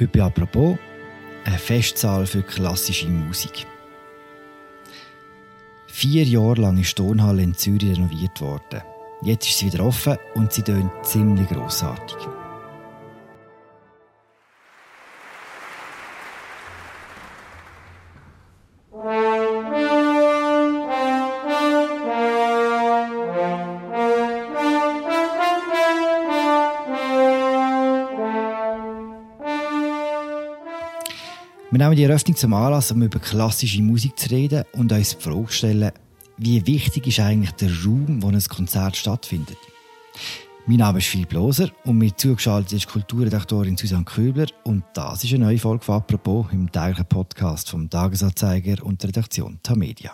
Heute bei «Apropos» eine Festsaal für klassische Musik. Vier Jahre lang ist die Tonhalle in Zürich renoviert worden. Jetzt ist sie wieder offen und sie tönt ziemlich grossartig. Wir nehmen die Eröffnung zum Anlass, um über klassische Musik zu reden und uns die Frage zu stellen, wie wichtig ist eigentlich der Raum, wo ein Konzert stattfindet. Mein Name ist Philipp Loser und mir zugeschaltet ist Kulturredaktorin Susanne Köbler und das ist eine neue Folge von «Apropos» im täglichen Podcast vom Tagesanzeiger und der Redaktion Tamedia.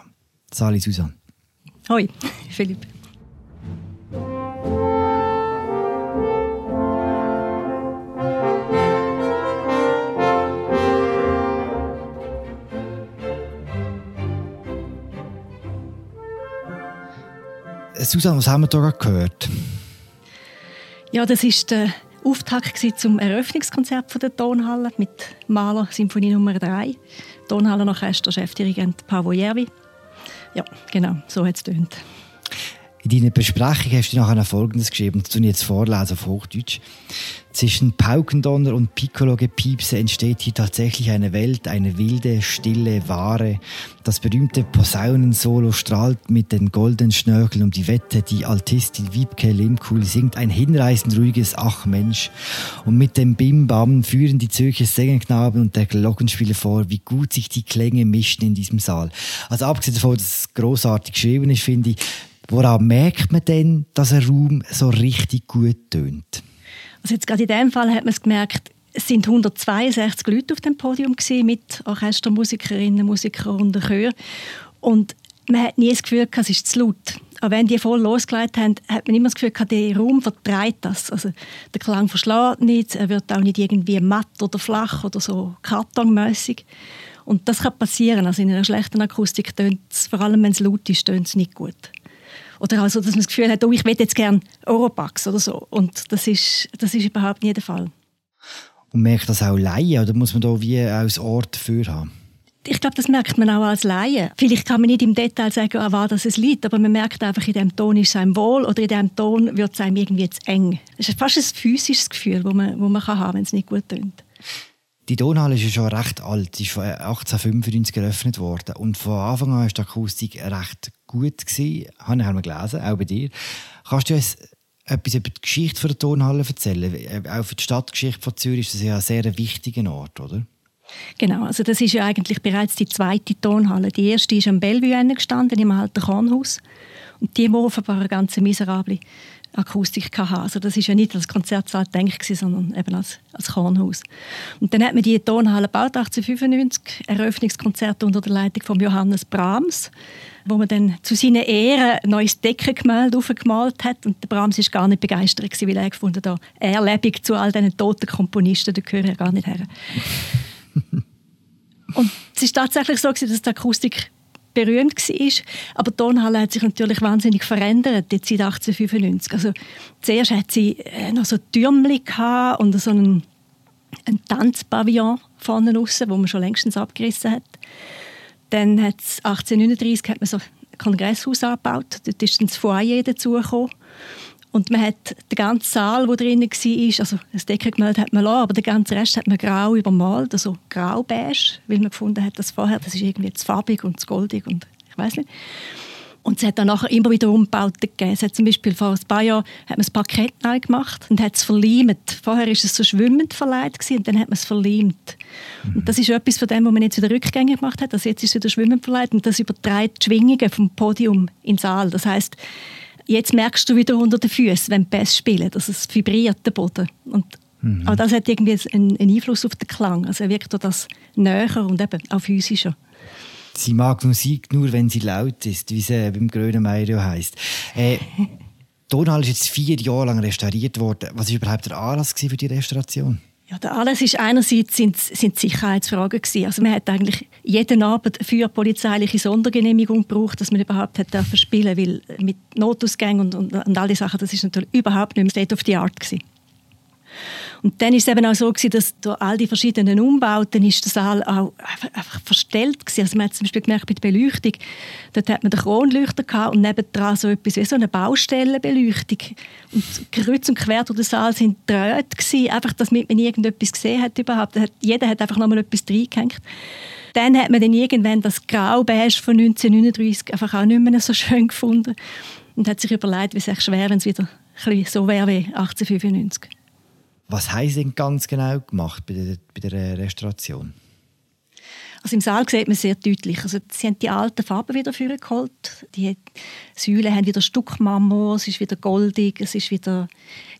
Sali Susanne. Hoi, Philipp. Susanne, was haben wir da gehört? Ja, das ist der Auftakt zum Eröffnungskonzert der Tonhalle mit Maler Symphonie Nummer 3. Tonhalle Orchester Chefdirigent Pavo Järvi. Ja, genau, so hat es tönt. In deiner Besprechung hast du nachher Folgendes geschrieben, das ich jetzt vorlesen auf Hochdeutsch. Zwischen Paukendonner und Piccolo-Gepiepse entsteht hier tatsächlich eine Welt, eine wilde, stille, wahre. Das berühmte Posaunensolo strahlt mit den goldenen Schnörkeln um die Wette. Die Altistin Wiebke Limkul singt ein hinreißend ruhiges Ach Mensch. Und mit dem Bim-Bam führen die Zürcher Sängerknaben und der Glockenspieler vor, wie gut sich die Klänge mischen in diesem Saal. Also abgesehen davon, dass es grossartig geschrieben ist, finde ich, woran merkt man denn, dass ein Raum so richtig gut tönt? Also jetzt gerade in dem Fall hat man es gemerkt, es sind 162 Leute auf dem Podium gewesen, mit Orchestermusikerinnen, Musikern und Chör. Und man hat nie das Gefühl gehabt, es ist zu laut. Aber wenn die voll losgelegt haben, hat man immer das Gefühl gehabt, der Raum vertreibt das. Also der Klang verschlägt nicht, er wird auch nicht irgendwie matt oder flach oder so kartonmässig. Und das kann passieren. Also in einer schlechten Akustik tönt es, vor allem wenn es laut ist, tönt es nicht gut. Oder also, dass man das Gefühl hat, oh, ich will jetzt gerne Europax oder so. Und das ist, das ist überhaupt nicht der Fall. Und merkt das auch Laien oder muss man da wie als Ort dafür haben? Ich glaube, das merkt man auch als Laie. Vielleicht kann man nicht im Detail sagen, an was das es liegt, aber man merkt einfach, in diesem Ton ist es einem wohl oder in diesem Ton wird es einem irgendwie zu eng. Es ist fast ein physisches Gefühl, das man, das man kann haben kann, wenn es nicht gut tönt. Die Tonhalle ist ja schon recht alt. Sie ist 1895 eröffnet worden. Und von Anfang an war die Akustik recht gut. Gewesen. Habe ich gelesen, auch bei dir. Kannst du uns etwas über die Geschichte der Tonhalle erzählen? Äh, auch für die Stadtgeschichte von Zürich ist das ja ein sehr wichtiger Ort, oder? Genau, also das ist ja eigentlich bereits die zweite Tonhalle. Die erste ist am Bellevue gestanden, im alten Kornhaus. Und die war offenbar eine ganz miserable Akustik hatte. Also das ist ja nicht als Konzertsaal gedacht, sondern eben als, als Kornhaus. Und dann hat man die Tonhalle gebaut, 1895, Eröffnungskonzert unter der Leitung von Johannes Brahms, wo man dann zu seinen Ehren ein neues Deckengemälde aufgemalt hat. Und der Brahms war gar nicht begeistert, weil er gefunden hat, er lebt zu all diesen toten Komponisten, da gehören ja gar nicht her. Und es ist tatsächlich so, dass die Akustik berühmt war. Aber die Tonhalle hat sich natürlich wahnsinnig verändert jetzt seit 1895. Also zuerst hat sie äh, noch so Türmchen und so einen, einen Tanzpavillon vorne raus, wo man schon längstens abgerissen hat. Dann hat es 1839 hat man so ein Kongresshaus angebaut. Dort ist dann das Foyer dazugekommen. Und man hat den ganzen Saal, der drin war, also das Deckengemälde hat man lassen, aber den ganzen Rest hat man grau übermalt, also grau-beige, weil man gefunden hat, dass vorher, das ist irgendwie zu farbig und zu goldig und ich weiß nicht. Und es hat dann nachher immer wieder Umbauten gegeben. Es hat zum Beispiel vor ein paar Jahren hat man das Parkett neu gemacht und hat es verleimt. Vorher war es so schwimmend verleiht und dann hat man es verleimt. Mhm. Und das ist etwas von dem, was man jetzt wieder rückgängig gemacht hat. Also jetzt ist es wieder schwimmend verleiht und das überträgt die Schwingungen vom Podium in den Saal. Das heißt Jetzt merkst du wieder unter den Füßen, wenn Bass spielen, dass es vibriert, der Boden. Und mhm. auch das hat irgendwie einen, Einfluss auf den Klang. Also wirkt das näher und eben auch physischer. Sie mag Musik nur, wenn sie laut ist, wie es äh, beim Grönemeyer ja heisst. Äh, Tonhall ist jetzt vier Jahre lang restauriert worden. Was war überhaupt der Anlass für die Restauration? Ja, der Anlass ist einerseits sind, sind Sicherheitsfragen gewesen. Also man hat eigentlich jeden Abend für polizeiliche Sondergenehmigung gebraucht, dass man überhaupt hat dürfen spielen, weil mit Notausgängen und, und, und all die Sachen, das ist natürlich überhaupt nicht mehr State of the Art gewesen. Und dann ist es eben auch so gewesen, dass durch all die verschiedenen Umbauten ist der Saal auch einfach, einfach verstellt gewesen. Also man hat zum Beispiel gemerkt bei der Beleuchtung, dort hat man den Kronleuchter gehabt und nebendran so etwas wie so eine Baustellenbeleuchtung. Und kreuz und quer durch den Saal sind Drähte gewesen, einfach, damit man irgendetwas gesehen hat überhaupt. Jeder hat einfach nochmal etwas reingehängt. Dann hat man dann irgendwann das Graubeige von 1939 einfach auch nicht mehr so schön gefunden und hat sich überlegt, wie es schwer, wenn es wieder so wäre wie 1895. Was haben Sie denn ganz genau gemacht bei der, bei der Restauration? Also im Saal sieht man sehr deutlich. Also sie haben die alten Farben wieder geholt. Die Säulen haben wieder Stuckmarmor, es ist wieder goldig, es ist wieder,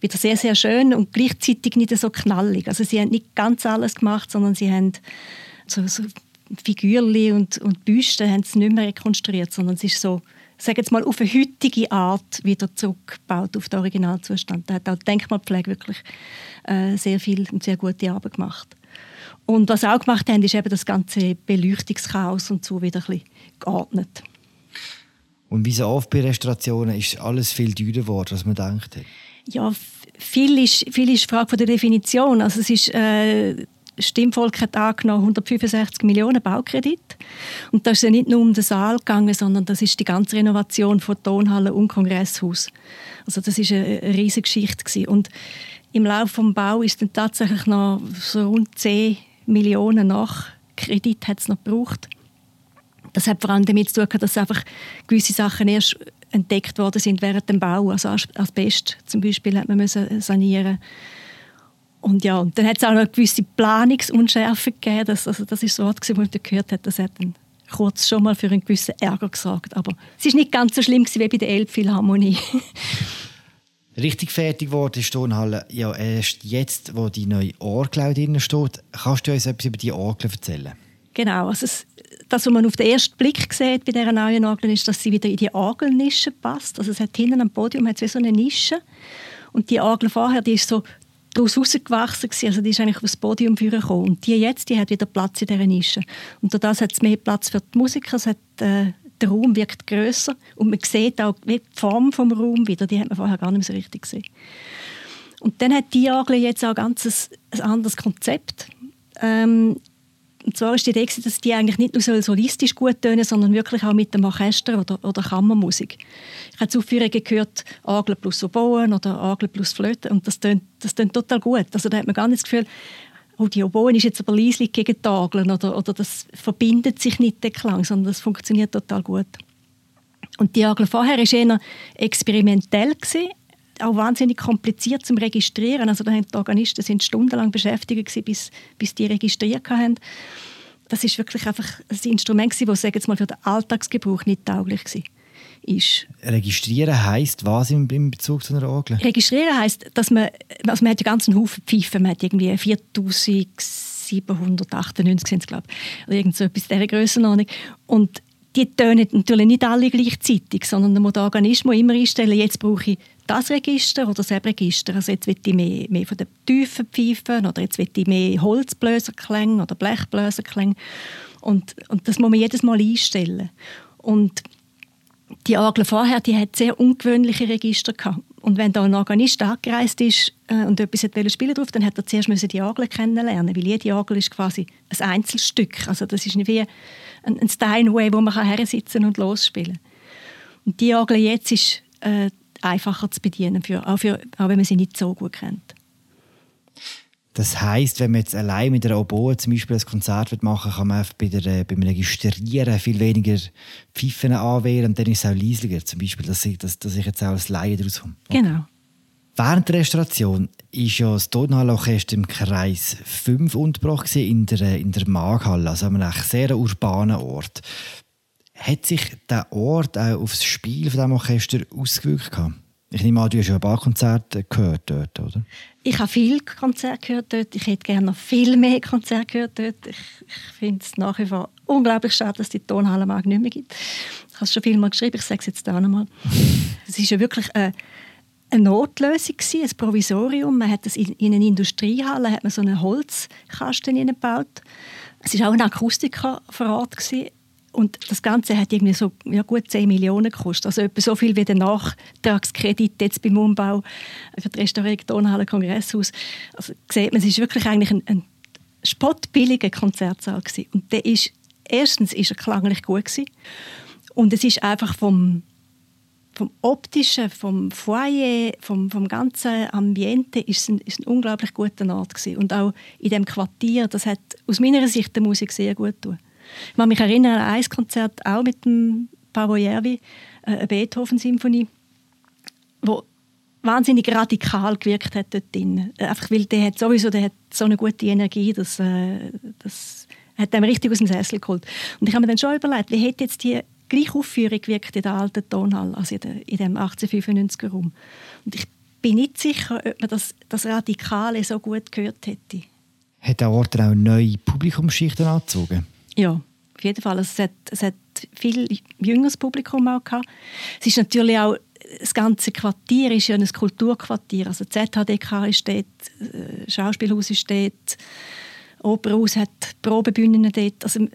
wieder sehr, sehr schön und gleichzeitig nicht so knallig. Also sie haben nicht ganz alles gemacht, sondern sie haben so, so Figürli und, und Büsten haben sie nicht mehr rekonstruiert, sondern es ist so sage jetzt mal, auf eine heutige Art wieder zurückgebaut auf den Originalzustand. Da hat auch die Denkmalpflege wirklich äh, sehr viel und sehr gute Arbeit gemacht. Und was sie auch gemacht haben, ist eben das ganze Beleuchtungschaos und so wieder ein bisschen geordnet. Und wie so oft bei Restaurationen ist alles viel teurer geworden, als man denkt. Ja, viel ist, viel ist Frage der Definition. Also es ist äh, Stimmvolk hat angenommen 165 Millionen Baukredit. Und da ist ja nicht nur um den Saal gegangen, sondern das ist die ganze Renovation von Tonhalle und Kongresshaus. Also das ist eine, riesige Geschichte gewesen. Und im Laufe des Bau ist dann tatsächlich noch so rund 10 Millionen Nachkredit hat es noch gebraucht. Das hat vor allem damit zu tun, dass einfach gewisse Sachen erst entdeckt worden sind während dem Bau. Also Asbest zum Beispiel hat man müssen sanieren und ja, und dann hat es auch noch eine gewisse Planungsunschärfe gegeben. Das, also das ist so Wort, das man gehört hat. Das hat dann kurz schon mal für einen gewissen Ärger gesorgt. Aber es ist nicht ganz so schlimm wie bei der Elbphilharmonie. Richtig fertig geworden ist Tonhalle ja erst jetzt, wo die neue Orgel drin steht. Kannst du uns etwas über die Orgel erzählen? Genau, also es, das, was man auf den ersten Blick sieht bei dieser neuen Orgel, ist, dass sie wieder in die Orgelnische passt. Also es hat hinten am Podium hat so eine Nische und die Orgel vorher, die ist so daraus herausgewachsen gewesen. Also die ist eigentlich aufs Podium gekommen. Und die jetzt, die hat wieder Platz in dieser Nische. Und dadurch hat es mehr Platz für die Musiker. Es hat, äh, der Raum wirkt grösser und man sieht auch die Form des Raums wieder. Die hat man vorher gar nicht mehr so richtig gesehen. Und dann hat die Orgel jetzt auch ganz ein, ein anderes Konzept. Ähm, und zwar ist die Idee, dass die eigentlich nicht nur solistisch gut tönen, sondern wirklich auch mit dem Orchester oder, oder Kammermusik. Ich habe zu Aufführungen gehört, Orgel plus Oboen oder Orgel plus Flöte und das tönt, das tönt total gut. Also da hat man gar nicht das Gefühl, oh, die Oboen ist jetzt aber leislich gegen die Orgeln oder, oder das verbindet sich nicht der Klang, sondern das funktioniert total gut. Und die Orgel vorher war eher experimentell, gewesen, auch wahnsinnig kompliziert zum Registrieren. Also da haben die Organisten sind stundenlang beschäftigt gewesen, bis, bis die registriert haben. Das ist wirklich einfach ein Instrument gewesen, das sagen mal für den Alltagsgebrauch nicht tauglich war. Ist. Registrieren heisst was im, Bezug zu einer Orgel? Registrieren heisst, dass man, also man hat einen ganzen Haufen Pfeifen, man hat irgendwie 4798 sind es, glaube ich, oder irgend so etwas dieser Grössenordnung. Und die tönen natürlich nicht alle gleichzeitig, sondern man muss den Organismus immer einstellen, jetzt brauche ich das Register oder das Register. Also jetzt will ich mehr, mehr von den tiefen Pfeifen oder jetzt will ich mehr Holzbläserklänge oder Blechbläserklänge. Und, und das muss man jedes Mal einstellen. Und die Orgel vorher, die hat sehr ungewöhnliche Register gehabt. Und wenn da ein Organist angereist ist äh, und etwas spielen spielen drauf, dann hat er zuerst müssen die Orgel kennenlernen, weil jede Orgel ist quasi ein Einzelstück. Also das ist wie ein, ein Steinway, wo man her sitzen und losspielen. Und die Orgel jetzt ist äh, einfacher zu bedienen, für, auch, für, auch wenn man sie nicht so gut kennt. Das heißt, wenn man jetzt allein mit einer Oboe zum Beispiel ein Konzert machen kann man bei der, äh, beim Registrieren viel weniger Pfeifen anwählen und dann ist es auch leislicher, zum Beispiel, dass ich, dass, dass ich jetzt auch als Laie daraus komme. Okay. Genau. Während der Restauration ist ja das Tonhallorchester im Kreis 5 untergebracht in der, in der Maghalle, also an einem sehr urbanen Ort. Hat sich der Ort auch auf das Spiel von diesem Orchester ausgewirkt? Ich nehme an, du hast ja ein paar Konzerte gehört dort, oder? Ich habe viele Konzerte gehört dort. Ich hätte gerne noch viel mehr Konzerte gehört dort. Ich, ich finde es nach wie vor unglaublich schade, dass die Tonhalle Mag nicht mehr gibt. Ich habe es schon viel mal geschrieben, ich sage es jetzt auch nochmal. es ist ja wirklich eine, eine Notlösung ein Provisorium. Man hat das in, in einer Industriehalle hat man so einen Holzkasten gebaut. Es war auch ein Akustiker vor Ort gewesen Und das Ganze hat irgendwie so ja, gut 10 Millionen gekostet. Also etwa so viel wie der Nachtragskredit jetzt beim Umbau für die Restaurierung Tonhalle Kongresshaus. Also sieht man, es ist wirklich eigentlich ein, ein spottbilliger Konzertsaal gewesen. Und der ist, erstens ist er klanglich gut gewesen. Und es ist einfach vom, vom optischen, vom Foyer, vom, vom ganzen Ambiente ist ein, ist ein unglaublich guter Ort gewesen. Und auch in dem Quartier, das hat aus meiner Sicht der Musik sehr gut getan. Ich kann mich erinnern an ein Konzert auch mit dem Paolo Järvi, äh, eine Beethoven-Symphonie, wo wahnsinnig radikal gewirkt hat dort drin. Äh, einfach weil der hat sowieso der hat so eine gute Energie, dass äh, das hat einem richtig aus dem Sessel geholt. Und ich habe mir dann schon überlegt, wie hätte jetzt die gleiche Aufführung gewirkt in der alten Tonhalle, also in, der, in dem 1895er Raum. Und ich bin nicht sicher, ob man das, das Radikale so gut gehört hätte. Hat der Ort auch neue Publikumsschichten angezogen? Ja, auf jeden Fall. Also es, hat, es hat viel jüngeres Publikum auch gehabt. Es ist natürlich auch das ganze Quartier ist ja ein Kulturquartier. Also ZHDK ist dort, äh, Schauspielhaus ist dort, Opernhaus hat Probebühnen dort. Also,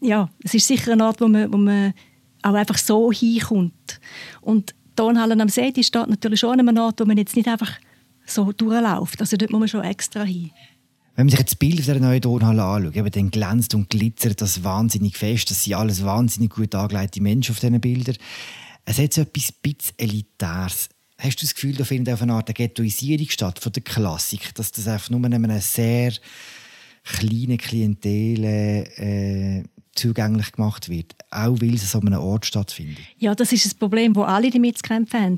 ja, es ist sicher ein Ort, wo man, wo man auch einfach so hinkommt. Und Tonhallen am See die steht natürlich schon an einem Ort, wo man jetzt nicht einfach so durchläuft. Also dort muss man schon extra hin. Wenn man sich jetzt das Bild der neuen Turnhalle anschaut, dann glänzt und glitzert das wahnsinnig fest. Das sind alles wahnsinnig gut angelegte Menschen auf diesen Bildern. Es hat so etwas bisschen Elitäres. Hast du das Gefühl, da findet auf eine Art eine Ghettoisierung statt von der Klassik, dass das einfach nur einem sehr kleinen Klientel äh, zugänglich gemacht wird, auch weil es an einem Ort stattfindet? Ja, das ist das Problem, das alle damit zu kämpfen haben.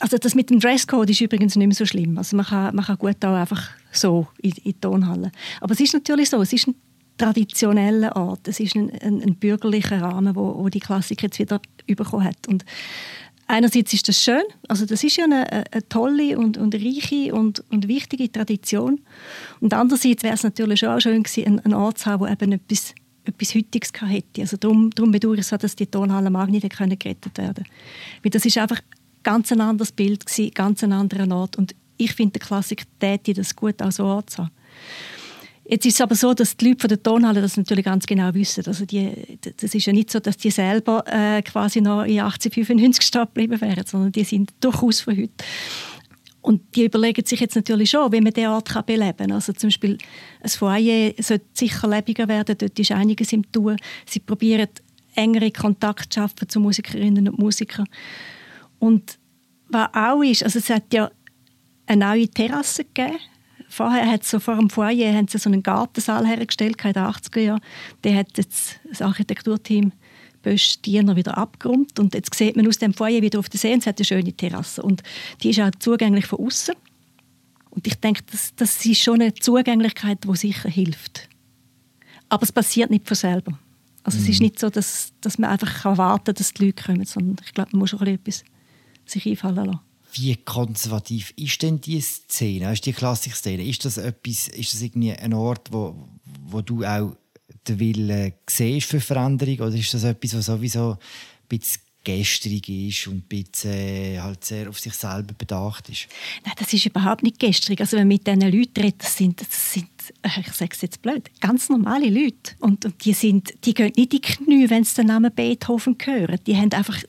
Also das mit dem Dresscode ist übrigens nicht mehr so schlimm. Also man kann, man kann gut auch einfach so in, in die Tonhalle. Aber es ist natürlich so, es ist ein traditioneller Ort, es ist ein, ein, ein bürgerlicher Rahmen, wo, wo die Klassik jetzt wieder bekommen hat. Und einerseits ist das schön, also das ist ja eine, eine tolle und, und reiche und, und wichtige Tradition. Und andererseits wäre es natürlich auch schön gewesen, einen, einen Ort zu haben, der eben etwas etwas Heutiges hätte. Also darum, darum bedauere ich so, dass die Tonhalle Mag nicht gerettet werden Weil das ist einfach ganz ein anderes Bild gewesen, ganz ein anderer Ort. Und ich finde, der Klassik täte das gut als Ort zu haben. Jetzt ist es aber so, dass die Leute von der Tonhalle das natürlich ganz genau wissen. Also die, das ist ja nicht so, dass die selber äh, quasi noch in 1895 stehen geblieben wären, sondern die sind durchaus von heute. Und die überlegen sich jetzt natürlich schon, wie man diesen Ort kann beleben kann. Also zum Beispiel ein Foyer sollte sicher lebendiger werden, dort ist einiges im Tun. Sie probieren engere Kontakte zu schaffen zu Musikerinnen und Musikern. Und was auch ist, also es hat ja eine neue Terrasse gegeben. Vorher hat so vor dem Foyer haben sie so einen Gartensaal hergestellt in den 80er Jahren. Der hat jetzt das Architekturteam Bösch Diener wieder abgeräumt und jetzt sieht man aus dem Foyer wieder auf den See und es hat eine schöne Terrasse und die ist auch zugänglich von außen. Und ich denke, das, das ist schon eine Zugänglichkeit, die sicher hilft. Aber es passiert nicht von selber. Also mhm. es ist mhm. nicht so, dass, dass man einfach warten kann, dass die Leute kommen, sondern ich glaube, man muss schon etwas sich einfallen lassen. Wie konservativ ist denn die Szene, ist die Klassikszene? Ist das etwas, ist das irgendwie ein Ort, wo, wo du auch den Willen siehst für Veränderung oder ist das etwas, was sowieso ein bisschen gestrig ist und ein bisschen äh, halt sehr auf sich selber bedacht ist? Nein, das ist überhaupt nicht gestrig. Also wenn man mit diesen Leuten redet, das sind, das sind äh, ich sage es jetzt blöd, ganz normale Leute. Und, und, die, sind, die gehen nicht in die Knie, wenn sie den Namen Beethoven hören. Die haben einfach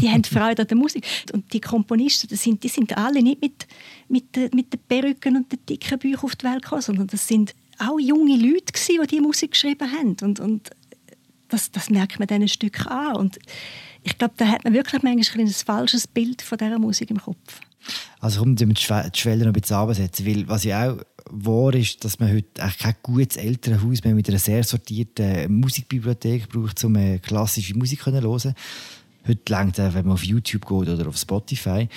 die haben Freude an der Musik. Und die Komponisten, das sind, die sind alle nicht mit, mit, mit den Perücken und den dicken Büchern auf die Welt gekommen, sondern das sind auch junge Leute, gewesen, die diese Musik geschrieben haben. Und, und das, das merkt man diesen Stück an. Und ich glaube, da hat man wirklich manchmal ein falsches Bild von dieser Musik im Kopf. Also kommt die Schwelle noch ein bisschen runtersetzen, weil was ja auch wahr ist, dass man heute kein gutes Elternhaus mehr mit einer sehr sortierten Musikbibliothek braucht, um klassische Musik zu hören. Heute längt es, wenn man auf YouTube geht oder auf Spotify.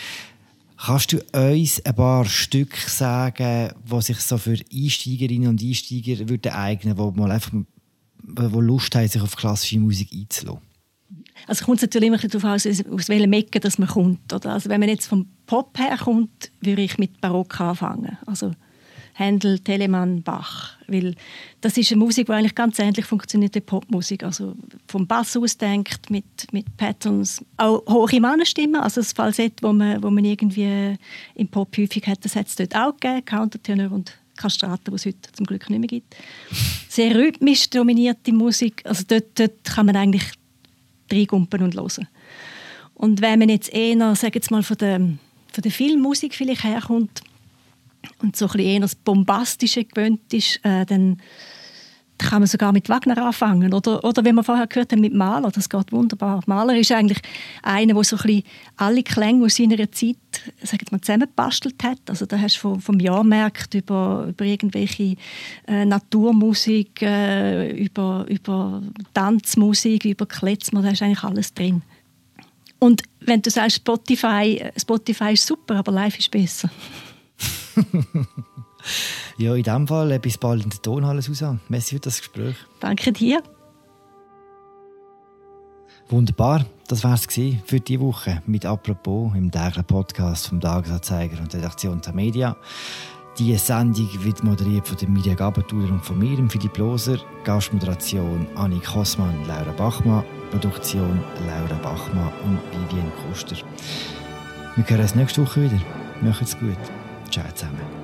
Kannst du uns ein paar Stücke sagen, die sich so für Einsteigerinnen und Einsteiger würden eignen würden, die mal einfach wo Lust haben, sich auf klassische Musik einzulassen? Also kommt natürlich immer darauf an, aus, aus welchem Mecke dass man kommt. Oder? Also wenn man jetzt vom Pop her kommt, würde ich mit Barock anfangen. Also Händel, Telemann, Bach. Weil das ist eine Musik, die eigentlich ganz ähnlich funktioniert wie Popmusik. Also vom Bass aus denkt, mit, mit Patterns. Auch hohe Mannenstimmen, also das Falsett, wo man, wo man irgendwie im Pop häufig hat, das hat es dort auch gegeben, Countertenor und Kastraten, die es heute zum Glück nicht mehr gibt. Sehr rhythmisch dominierte Musik. Also dort, dort kann man eigentlich reingumpen und hören. Und wenn man jetzt eher, sag jetzt mal, von der, von der Filmmusik vielleicht herkommt und so ein eher das Bombastische gewöhnt ist, äh, dann kann man sogar mit Wagner anfangen. Oder, oder wie wir vorher gehört haben, mit Mahler. Das geht wunderbar. Mahler ist eigentlich einer, der so ein alle Klänge aus seiner Zeit sagen wir, zusammengebastelt hat. Also da hast du vom, vom Jahrmarkt über, über irgendwelche äh, Naturmusik, äh, über, über Tanzmusik, über Kletzmer, da ist eigentlich alles drin. Und wenn du sagst, Spotify, Spotify ist super, aber live ist besser. Ja, in diesem Fall bis bald in der Tonhalle, Susanne. Merci für das Gespräch. Danke dir. Wunderbar, das war es für diese Woche mit «Apropos» im täglichen Podcast vom Tagesanzeiger und der Redaktion der Media. Die Sendung wird moderiert von der Media Gabatuller und von mir, Philipp Loser. Gastmoderation Annik Kossmann, Laura Bachmann. Produktion Laura Bachmann und Vivian Kuster. Wir hören uns nächste Woche wieder. Macht's gut. Čau, Zusammen.